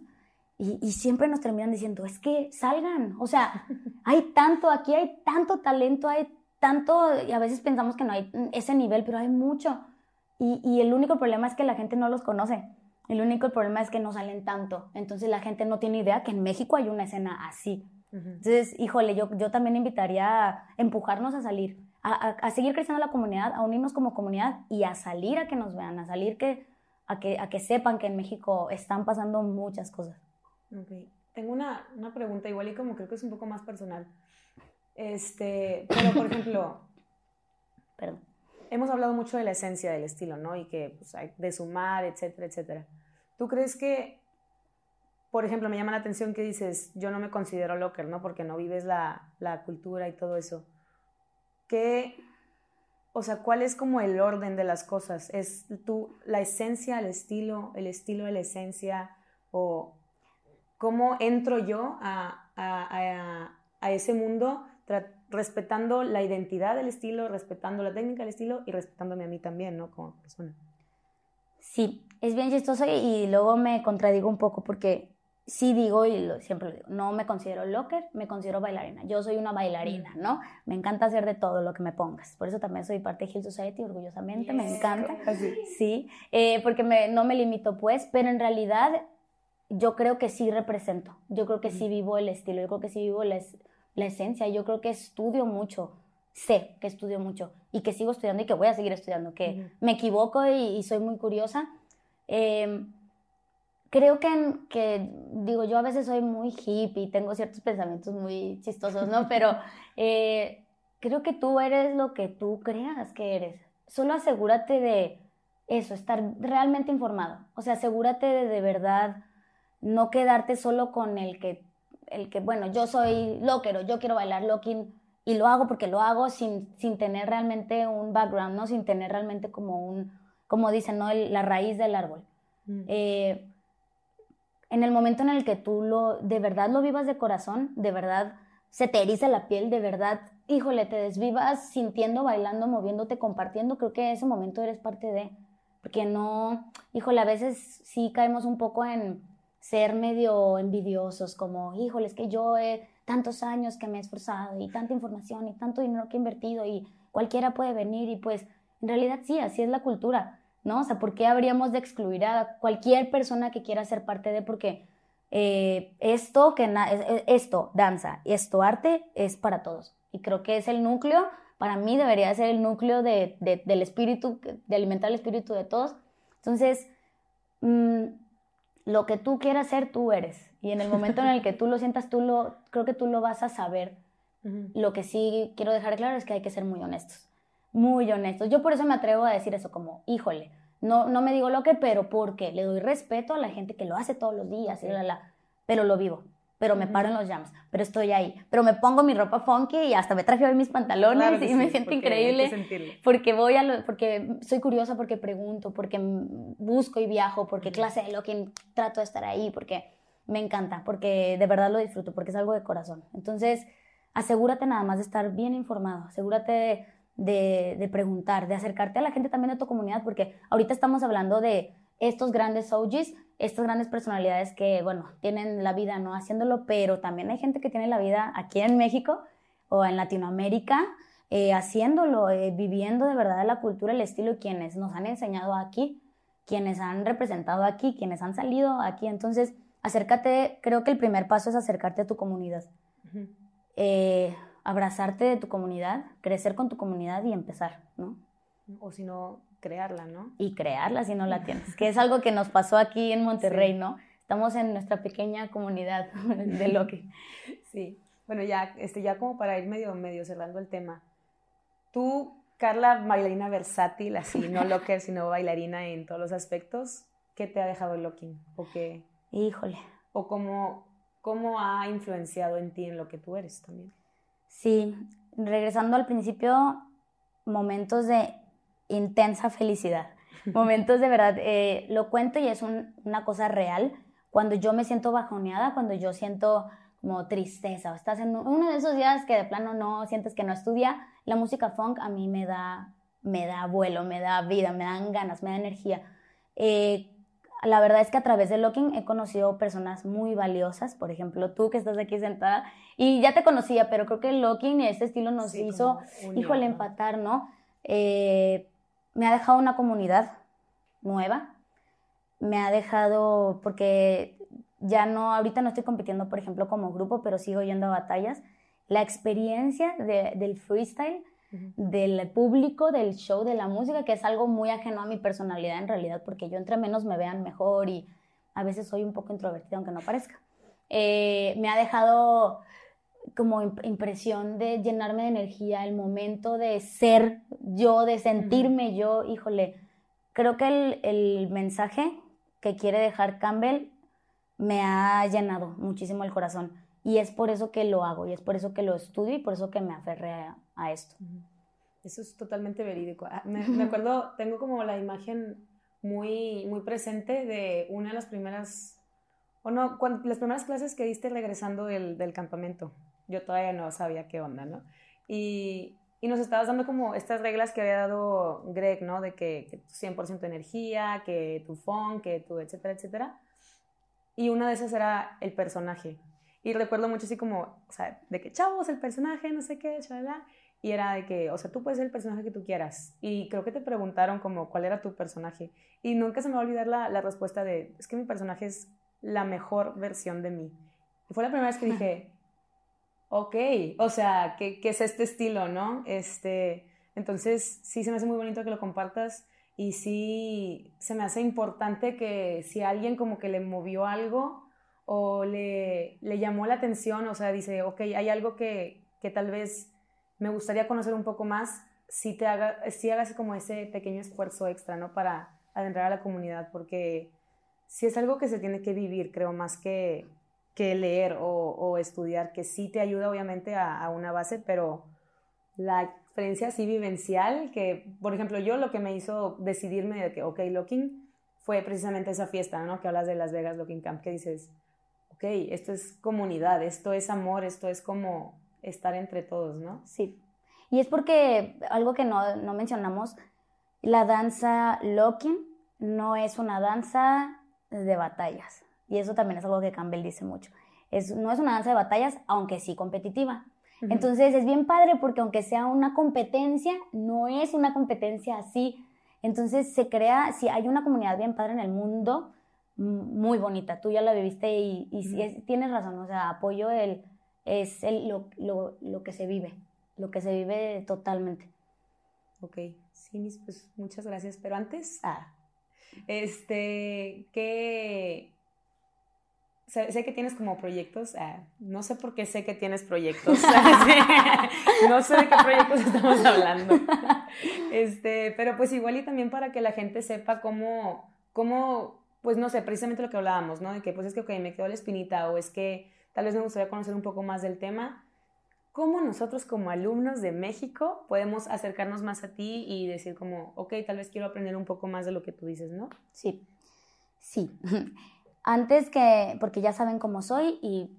y, siempre nos terminan diciendo, es que salgan, o sea, hay tanto, aquí hay tanto talento, hay tanto, y a veces pensamos que no hay ese nivel, pero hay mucho. Y, el único problema es que la gente no los conoce. El único problema es que no salen tanto. Entonces la gente no tiene idea que en México hay una escena así. Entonces, híjole, yo, yo también invitaría a empujarnos a salir, a, a, seguir creciendo la comunidad, a unirnos como comunidad y a salir a que nos vean, a salir que a que, a que sepan que en México están pasando muchas cosas. Okay. Tengo una, una, pregunta igual y como creo que es un poco más personal. Este, pero por ejemplo, Perdón. hemos hablado mucho de la esencia del estilo, ¿no? Y que pues, hay de sumar, etcétera, etcétera. ¿Tú crees que, por ejemplo, me llama la atención que dices, yo no me considero locker, ¿no? Porque no vives la, la cultura y todo eso. ¿Qué, o sea, ¿cuál es como el orden de las cosas? ¿Es tú la esencia, el estilo, el estilo de la esencia? ¿O cómo entro yo a, a, a, ese mundo respetando la identidad del estilo, respetando la técnica del estilo y respetándome a mí también, ¿no? Como persona. Sí, es bien chistoso y luego me contradigo un poco porque sí digo, y siempre lo digo, no me considero locker, me considero bailarina. Yo soy una bailarina, mm. ¿no? Me encanta hacer de todo lo que me pongas. Por eso también soy parte de Hill Society, orgullosamente, me encanta. Sí, eh, porque me, no me limito, pues, pero en realidad yo creo que sí represento. Yo creo que sí vivo el estilo, yo creo que sí vivo la, la esencia, yo creo que estudio mucho. Sé que estudio mucho y que sigo estudiando y que voy a seguir estudiando, que me equivoco y, y, soy muy curiosa. Eh, creo que, que, digo, yo a veces soy muy hippie tengo ciertos pensamientos muy chistosos, ¿no? Pero eh, creo que tú eres lo que tú creas que eres. Solo asegúrate de eso, estar realmente informado. O sea, asegúrate de de verdad no quedarte solo con el que, el que bueno, yo soy loquero, yo quiero bailar locking y lo hago porque lo hago sin, sin tener realmente un background, ¿no? Sin tener realmente como un, como dicen, ¿no? la raíz del árbol. Mm. Eh, en el momento en el que tú lo, de verdad lo vivas de corazón, de verdad se te eriza la piel, de verdad, híjole, te desvivas sintiendo, bailando, moviéndote, compartiendo, creo que ese momento eres parte de, porque no, híjole, a veces sí caemos un poco en ser medio envidiosos, como, híjole, es que yo he tantos años que me he esforzado y tanta información y tanto dinero que he invertido y cualquiera puede venir y pues en realidad sí, así es la cultura. ¿No? O sea, ¿por qué habríamos de excluir a cualquier persona que quiera ser parte de? Porque eh, esto, que esto, danza, esto, arte, es para todos. Y creo que es el núcleo, para mí debería ser el núcleo de, del espíritu, de alimentar el espíritu de todos. Entonces, mm, lo que tú quieras ser, tú eres. Y en el momento en el que tú lo sientas, tú lo, creo que tú lo vas a saber. Lo que sí quiero dejar claro es que hay que ser muy honestos. Muy honestos. Yo por eso me atrevo a decir eso como, híjole, no, no me digo lo que, pero porque le doy respeto a la gente que lo hace todos los días, y la, la, pero lo vivo pero me paro en los jams, pero estoy ahí, pero me pongo mi ropa funky y hasta me traje hoy mis pantalones y me siento increíble porque voy a lo, porque soy curiosa, porque pregunto, porque busco y viajo, porque clase de locking trato de estar ahí, porque me encanta, porque de verdad lo disfruto, porque es algo de corazón. Entonces, asegúrate nada más de estar bien informado, asegúrate de, de preguntar, de acercarte a la gente también de tu comunidad, porque ahorita estamos hablando de estos grandes OGs, estas grandes personalidades que, bueno, tienen la vida no haciéndolo, pero también hay gente que tiene la vida aquí en México o en Latinoamérica eh, haciéndolo, eh, viviendo de verdad la cultura, el estilo, quienes nos han enseñado aquí, quienes han representado aquí, quienes han salido aquí. Entonces, acércate, creo que el primer paso es acercarte a tu comunidad. Eh, abrazarte de tu comunidad, crecer con tu comunidad y empezar, ¿no? O si no, crearla, ¿no? Y crearla si no la tienes, que es algo que nos pasó aquí en Monterrey, ¿no? Estamos en nuestra pequeña comunidad de Loki. Sí, bueno, ya, este, ya como para ir medio, medio cerrando el tema, tú, Carla, bailarina versátil, así, no locker, sino bailarina en todos los aspectos, ¿qué te ha dejado el locking? ¿O qué? Híjole. ¿O cómo, cómo ha influenciado en ti en lo que tú eres también? Sí, regresando al principio, momentos de intensa felicidad. Momentos de verdad, eh, lo cuento y es una cosa real. Cuando yo me siento bajoneada, cuando yo siento como tristeza, o estás en uno de esos días que de plano no sientes que no estudia, la música funk a mí me da, me da vuelo, me da vida, me dan ganas, me da energía. Eh, la verdad es que a través de Locking he conocido personas muy valiosas, por ejemplo, tú que estás aquí sentada, y ya te conocía, pero creo que Locking y este estilo nos hizo, híjole, empatar, ¿no? Eh, me ha dejado una comunidad nueva, me ha dejado, porque ya no, ahorita no estoy compitiendo, por ejemplo, como grupo, pero sigo yendo a batallas, la experiencia del freestyle, del público, del show, de la música, que es algo muy ajeno a mi personalidad en realidad, porque yo entre menos me vean mejor y a veces soy un poco introvertida, aunque no parezca. Eh, me ha dejado como impresión de llenarme de energía, el momento de ser yo, de sentirme yo, híjole, creo que el, el, mensaje que quiere dejar Campbell me ha llenado muchísimo el corazón y es por eso que lo hago y es por eso que lo estudio y por eso que me aferré a, esto. Eso es totalmente verídico. Ah, me, me, acuerdo, tengo como la imagen muy, muy presente de una de las primeras, o no, cuando, las primeras clases que diste regresando del, del campamento yo todavía no sabía qué onda, ¿no? Y, y nos estabas dando como estas reglas que había dado Greg, ¿no? De que, que 100% energía, que tu phone, que tu etcétera, etcétera. Y una de esas era el personaje. Y recuerdo mucho así como, o sea, de que chavos, el personaje, no sé qué, chalala. Y era de que, o sea, tú puedes ser el personaje que tú quieras. Y creo que te preguntaron como cuál era tu personaje. Y nunca se me va a olvidar la, la respuesta de, es que mi personaje es la mejor versión de mí. Y fue la primera vez que dije, ok, o sea, ¿qué, es este estilo, no? Este, entonces, sí se me hace muy bonito que lo compartas y sí se me hace importante que si alguien como que le movió algo o le, le llamó la atención, o sea, dice, ok, hay algo que, que tal vez me gustaría conocer un poco más, si te haga, si hagas como ese pequeño esfuerzo extra, ¿no? Para adentrar a la comunidad, porque sí es algo que se tiene que vivir, creo, más que, que leer o, estudiar, que sí te ayuda obviamente a, una base, pero la experiencia así vivencial, que por ejemplo yo lo que me hizo decidirme de que, ok, Locking, fue precisamente esa fiesta, ¿no? Que hablas de Las Vegas Locking Camp, que dices, ok, esto es comunidad, esto es amor, esto es como estar entre todos, ¿no? Sí. Y es porque algo que no, no mencionamos, la danza Locking no es una danza de batallas. Y eso también es algo que Campbell dice mucho. Es, no es una danza de batallas, aunque sí competitiva. Entonces es bien padre porque aunque sea una competencia, no es una competencia así. Entonces se crea, si hay una comunidad bien padre en el mundo, muy bonita. Tú ya la viviste y, y tienes razón, o sea, apoyo el, es el, lo, lo, lo, que se vive. lo que se vive totalmente. Ok, sí, pues muchas gracias. Pero antes, ah, este, ¿qué, sé, que tienes como proyectos, ah, no sé por qué sé que tienes proyectos, no sé de qué proyectos estamos hablando, este, pero pues igual y también para que la gente sepa cómo, cómo, pues no sé, precisamente lo que hablábamos, ¿no? De que pues es que, ok, me quedó la espinita o es que tal vez me gustaría conocer un poco más del tema, ¿cómo nosotros como alumnos de México podemos acercarnos más a ti y decir como, ok, tal vez quiero aprender un poco más de lo que tú dices, ¿no? Sí, sí. Antes que, porque ya saben cómo soy y,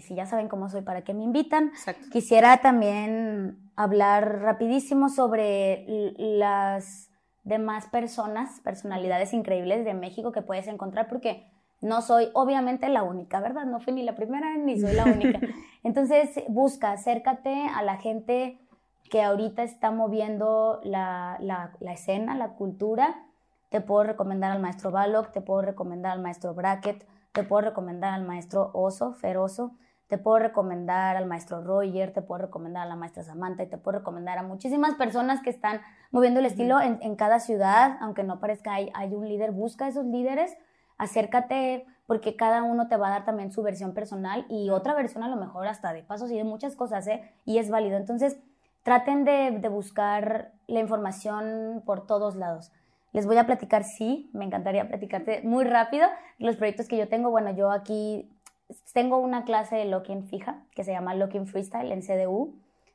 si ya saben cómo soy, ¿para qué me invitan? Quisiera también hablar rapidísimo sobre las demás personas, personalidades increíbles de México que puedes encontrar, porque no soy obviamente la única, ¿verdad? No fui ni la primera ni soy la única. Entonces, busca, acércate a la gente que ahorita está moviendo la, la, la escena, la cultura, te puedo recomendar al maestro Balog, te puedo recomendar al maestro Bracket, te puedo recomendar al maestro Oso, Feroso, te puedo recomendar al maestro Roger, te puedo recomendar a la maestra Samantha y te puedo recomendar a muchísimas personas que están moviendo el estilo en, en cada ciudad, aunque no parezca hay, hay un líder, busca esos líderes, acércate porque cada uno te va a dar también su versión personal y otra versión a lo mejor hasta de pasos y de muchas cosas, ¿eh? Y es válido. Entonces, traten de, de buscar la información por todos lados. Les voy a platicar, sí, me encantaría platicarte muy rápido los proyectos que yo tengo. Bueno, yo aquí tengo una clase de Locking fija que se llama Locking Freestyle en CDU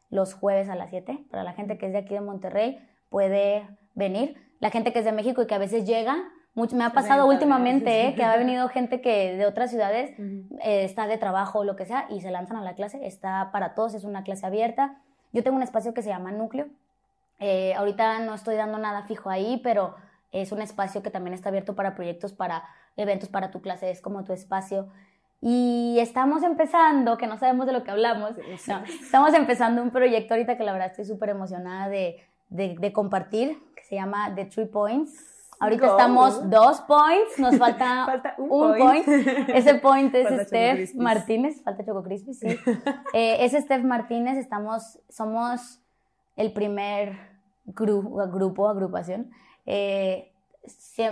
los jueves a las 7. Para la gente que es de aquí de Monterrey puede venir. La gente que es de México y que a veces llega, me ha pasado últimamente ¿eh? que ha venido gente que de otras ciudades eh, está de trabajo o lo que sea y se lanzan a la clase. Está para todos, es una clase abierta. Yo tengo un espacio que se llama Núcleo, eh, ahorita no estoy dando nada fijo ahí, pero es un espacio que también está abierto para proyectos, para eventos, para tu clase, es como tu espacio. Y estamos empezando, que no sabemos de lo que hablamos, estamos empezando un proyecto ahorita que la verdad estoy súper emocionada de, de, compartir, que se llama The Three Points. Ahorita estamos dos points, nos falta, un, point. Ese point es Steph Martínez, falta Choco Crispy, sí. Eh, es Steph Martínez, estamos, somos el primer grupo, agrupación, eh,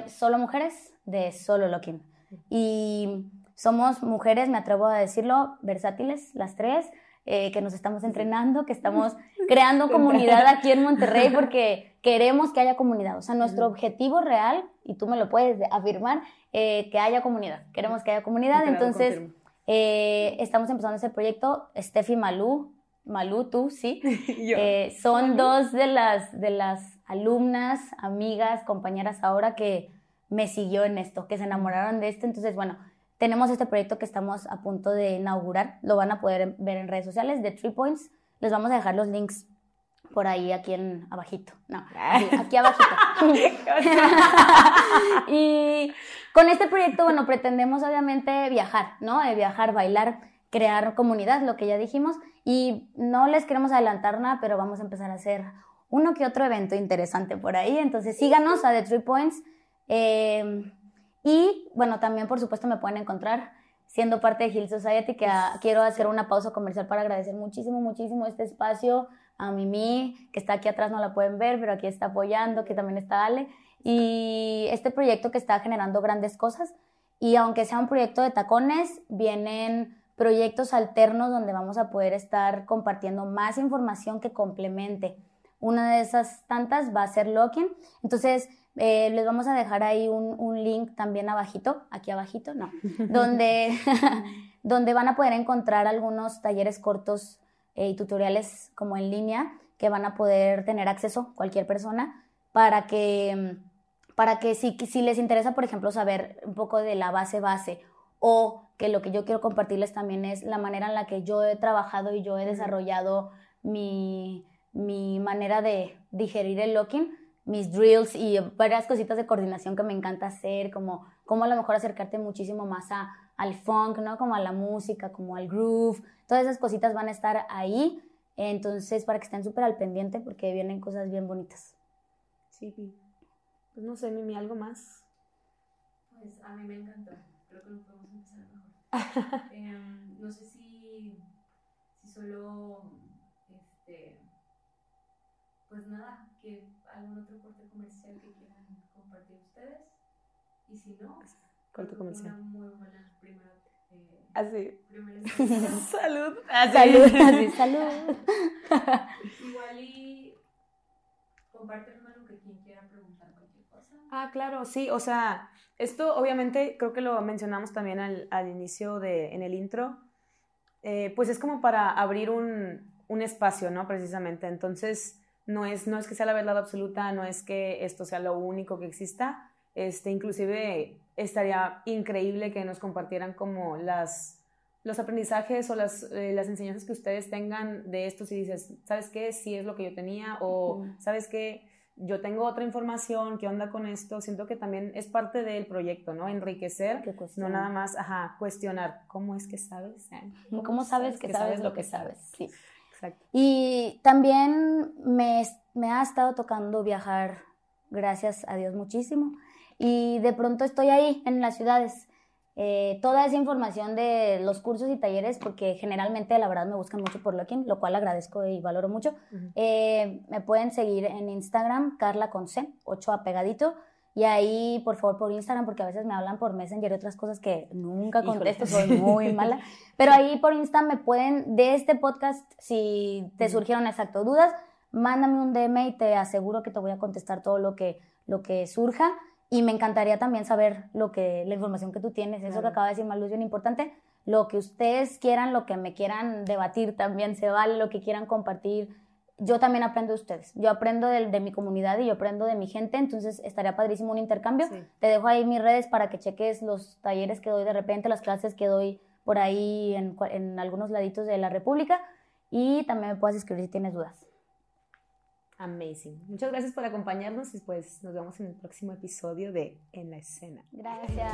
solo mujeres de solo locking. Y somos mujeres, me atrevo a decirlo, versátiles, las tres, eh, que nos estamos entrenando, que estamos creando comunidad aquí en Monterrey porque queremos que haya comunidad. O sea, nuestro objetivo real, y tú me lo puedes afirmar, eh, que haya comunidad. Queremos que haya comunidad. Entonces, estamos empezando ese proyecto. Steffi Malú, Malú, tú, sí. Eh, son dos de las, de las alumnas, amigas, compañeras ahora que me siguió en esto, que se enamoraron de esto. Entonces, bueno, tenemos este proyecto que estamos a punto de inaugurar. Lo van a poder ver en redes sociales de Three Points. Les vamos a dejar los links por ahí, aquí en abajito. No, aquí abajito. y con este proyecto, bueno, pretendemos obviamente viajar, ¿no? Eh, viajar, bailar, crear comunidad, lo que ya dijimos. Y no les queremos adelantar nada, pero vamos a empezar a hacer uno que otro evento interesante por ahí. Entonces síganos a The Three Points. Eh, y bueno, también por supuesto me pueden encontrar siendo parte de Hill Society, que quiero hacer una pausa comercial para agradecer muchísimo, muchísimo este espacio a Mimi, que está aquí atrás, no la pueden ver, pero aquí está apoyando, que también está Ale, y este proyecto que está generando grandes cosas. Y aunque sea un proyecto de tacones, vienen proyectos alternos donde vamos a poder estar compartiendo más información que complemente. Una de esas tantas va a ser Locking. Entonces, eh, les vamos a dejar ahí un, link también abajito, aquí abajito, no, donde, donde van a poder encontrar algunos talleres cortos eh, y tutoriales como en línea que van a poder tener acceso cualquier persona para que, para que si, si les interesa, por ejemplo, saber un poco de la base base o que lo que yo quiero compartirles también es la manera en la que yo he trabajado y yo he desarrollado mi, manera de digerir el locking, mis drills y varias cositas de coordinación que me encanta hacer, como, como a lo mejor acercarte muchísimo más a, al funk, ¿no? Como a la música, como al groove, todas esas cositas van a estar ahí, entonces para que estén súper al pendiente porque vienen cosas bien bonitas. Sí, pues no sé, Mimi, ¿algo más? Pues a mí me encantó creo que nos podemos empezar mejor. Em, no sé si, si solo este, pues nada, que algún otro corte comercial que quieran compartir ustedes. Y si no, corte comercial. Una muy buena primera. Eh, Así. primera salud. Así. Salud, así, salud. Igual y compartir algo que quien quiera preguntar cualquier cosa. Ah, claro, sí, o sea, esto obviamente creo que lo mencionamos también al, al inicio de, en el intro, eh, pues es como para abrir un, un espacio, ¿no? Precisamente, entonces no es, no es que sea la verdad absoluta, no es que esto sea lo único que exista, este, inclusive estaría increíble que nos compartieran como las, los aprendizajes o las, eh, las enseñanzas que ustedes tengan de esto, si dices, ¿sabes qué? Sí es lo que yo tenía o ¿sabes qué? Yo tengo otra información, ¿qué onda con esto? Siento que también es parte del proyecto, ¿no? Enriquecer, no nada más, ajá, cuestionar, ¿cómo es que sabes? ¿Cómo, sabes, que, sabes, lo que sabes? Sí. Exacto. Y también me, me ha estado tocando viajar, gracias a Dios, muchísimo y de pronto estoy ahí en las ciudades. Eh, toda esa información de los cursos y talleres, porque generalmente la verdad me buscan mucho por LinkedIn, lo cual agradezco y valoro mucho. Eh, me pueden seguir en Instagram, Carla con C, 8 apegadito. Y ahí, por favor, por Instagram, porque a veces me hablan por Messenger y otras cosas que nunca contesto, soy muy mala. Pero ahí por Instagram me pueden, de este podcast, si te surgieron exacto dudas, mándame un DM y te aseguro que te voy a contestar todo lo que, lo que surja. Y me encantaría también saber lo que, la información que tú tienes, eso que acaba de decir Malu es bien importante, lo que ustedes quieran, lo que me quieran debatir también se vale, lo que quieran compartir. Yo también aprendo de ustedes, yo aprendo de, de mi comunidad y yo aprendo de mi gente, entonces estaría padrísimo un intercambio. Te dejo ahí mis redes para que cheques los talleres que doy de repente, las clases que doy por ahí en, en algunos laditos de la República y también me puedes escribir si tienes dudas. Amazing. Muchas gracias por acompañarnos y pues nos vemos en el próximo episodio de En la escena. Gracias.